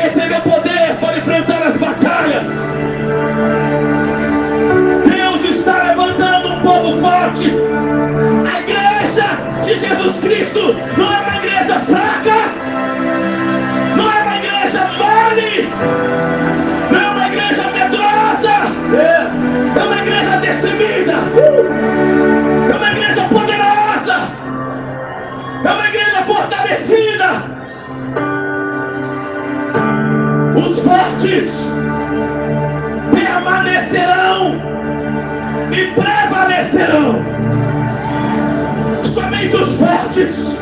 que poder para enfrentar as batalhas. Deus está levantando um povo forte. A igreja de Jesus Cristo não Os fortes permanecerão e prevalecerão. Somente os fortes.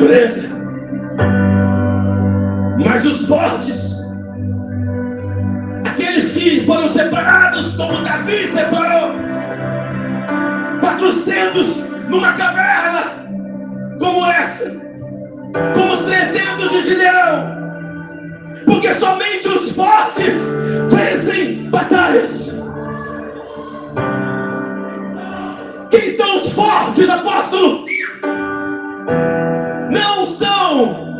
Natureza. Mas os fortes, aqueles que foram separados, como Davi separou, quatrocentos numa caverna como essa, como os trezentos de Gideão, porque somente os fortes vencem batalhas. Quem são os fortes, apóstolo? Não são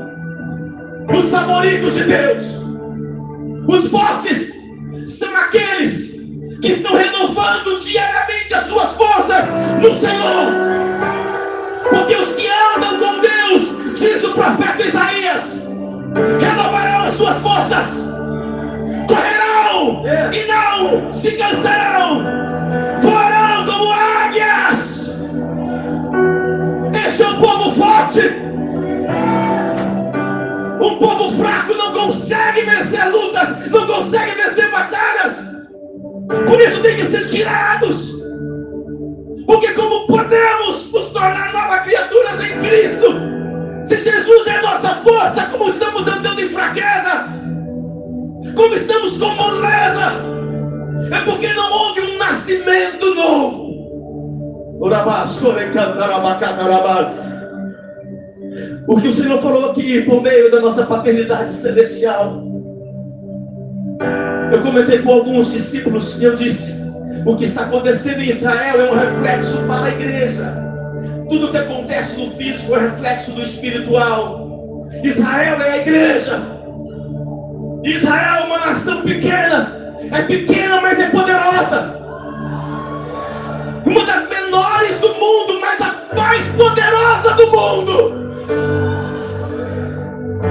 os favoritos de Deus. Os fortes são aqueles que estão renovando diariamente as suas forças no Senhor. Porque os que andam com Deus, diz o profeta Isaías, renovarão as suas forças, correrão e não se cansarão, Por isso tem que ser tirados. Porque como podemos nos tornar novas criaturas em Cristo? Se Jesus é nossa força, como estamos andando em fraqueza, como estamos com moleza, é porque não houve um nascimento novo. O que o Senhor falou aqui por meio da nossa paternidade celestial. Comentei com alguns discípulos e eu disse: o que está acontecendo em Israel é um reflexo para a igreja. Tudo que acontece no físico é reflexo do espiritual. Israel é a igreja. Israel é uma nação pequena. É pequena, mas é poderosa. Uma das menores do mundo, mas a mais poderosa do mundo.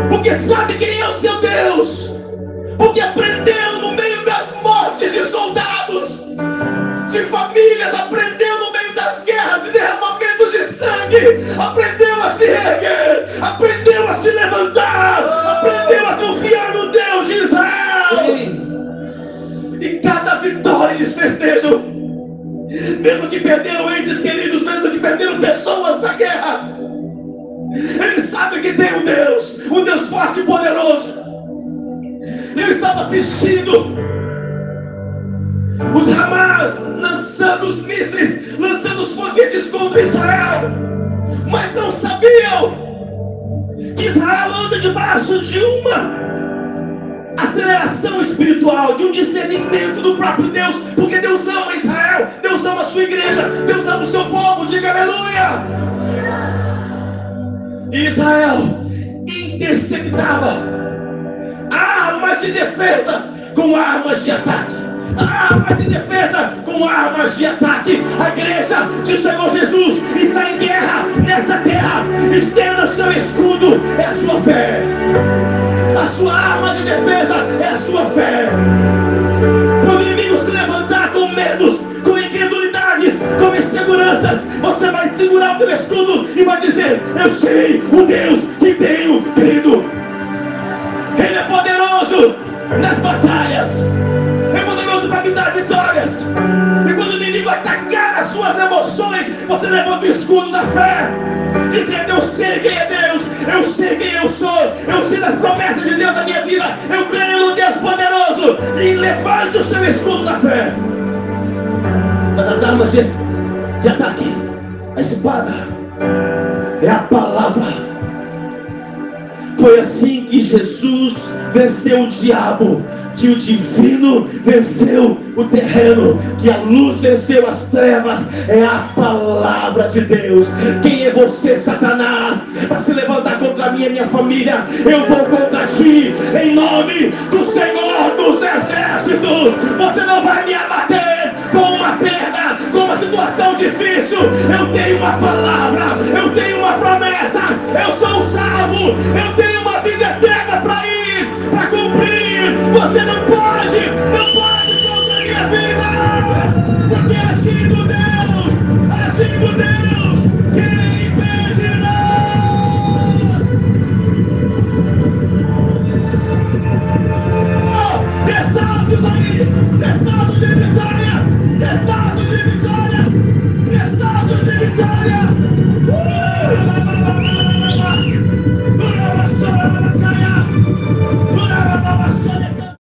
Porque sabe quem é o seu Deus. Porque aprendeu no mesmo que perderam entes queridos, mesmo que perderam pessoas na guerra. Eles sabem que tem um Deus, um Deus forte e poderoso. Eu estava assistindo os Hamas lançando os mísseis, lançando os foguetes contra Israel, mas não sabiam que Israel anda debaixo de uma aceleração espiritual, de um discernimento do próprio Deus, porque Deus ama Deus ama a sua igreja, Deus ama o seu povo, diga aleluia. Israel interceptava armas de defesa com armas de ataque. Armas de defesa com armas de ataque. A igreja de Senhor Jesus está em guerra nessa terra. Estenda seu escudo, é a sua fé. A sua arma de defesa é a sua fé. Você vai segurar o teu escudo e vai dizer: Eu sei o Deus que tenho crido. Ele é poderoso nas batalhas. É poderoso para me dar vitórias. E quando o inimigo atacar as suas emoções, você levanta o escudo da fé. Dizendo, eu sei quem é Deus, eu sei quem eu sou, eu sei das promessas de Deus na minha vida, eu creio no Deus poderoso e levante o seu escudo da fé. Mas as armas de, de ataque, a espada, é a palavra. Foi assim que Jesus venceu o diabo que o divino venceu o terreno, que a luz venceu as trevas, é a palavra de Deus. Quem é você, Satanás, para se levantar contra mim e minha família? Eu vou contra ti, em nome do Senhor dos Exércitos. Você não vai me abater Eu tenho uma palavra, eu tenho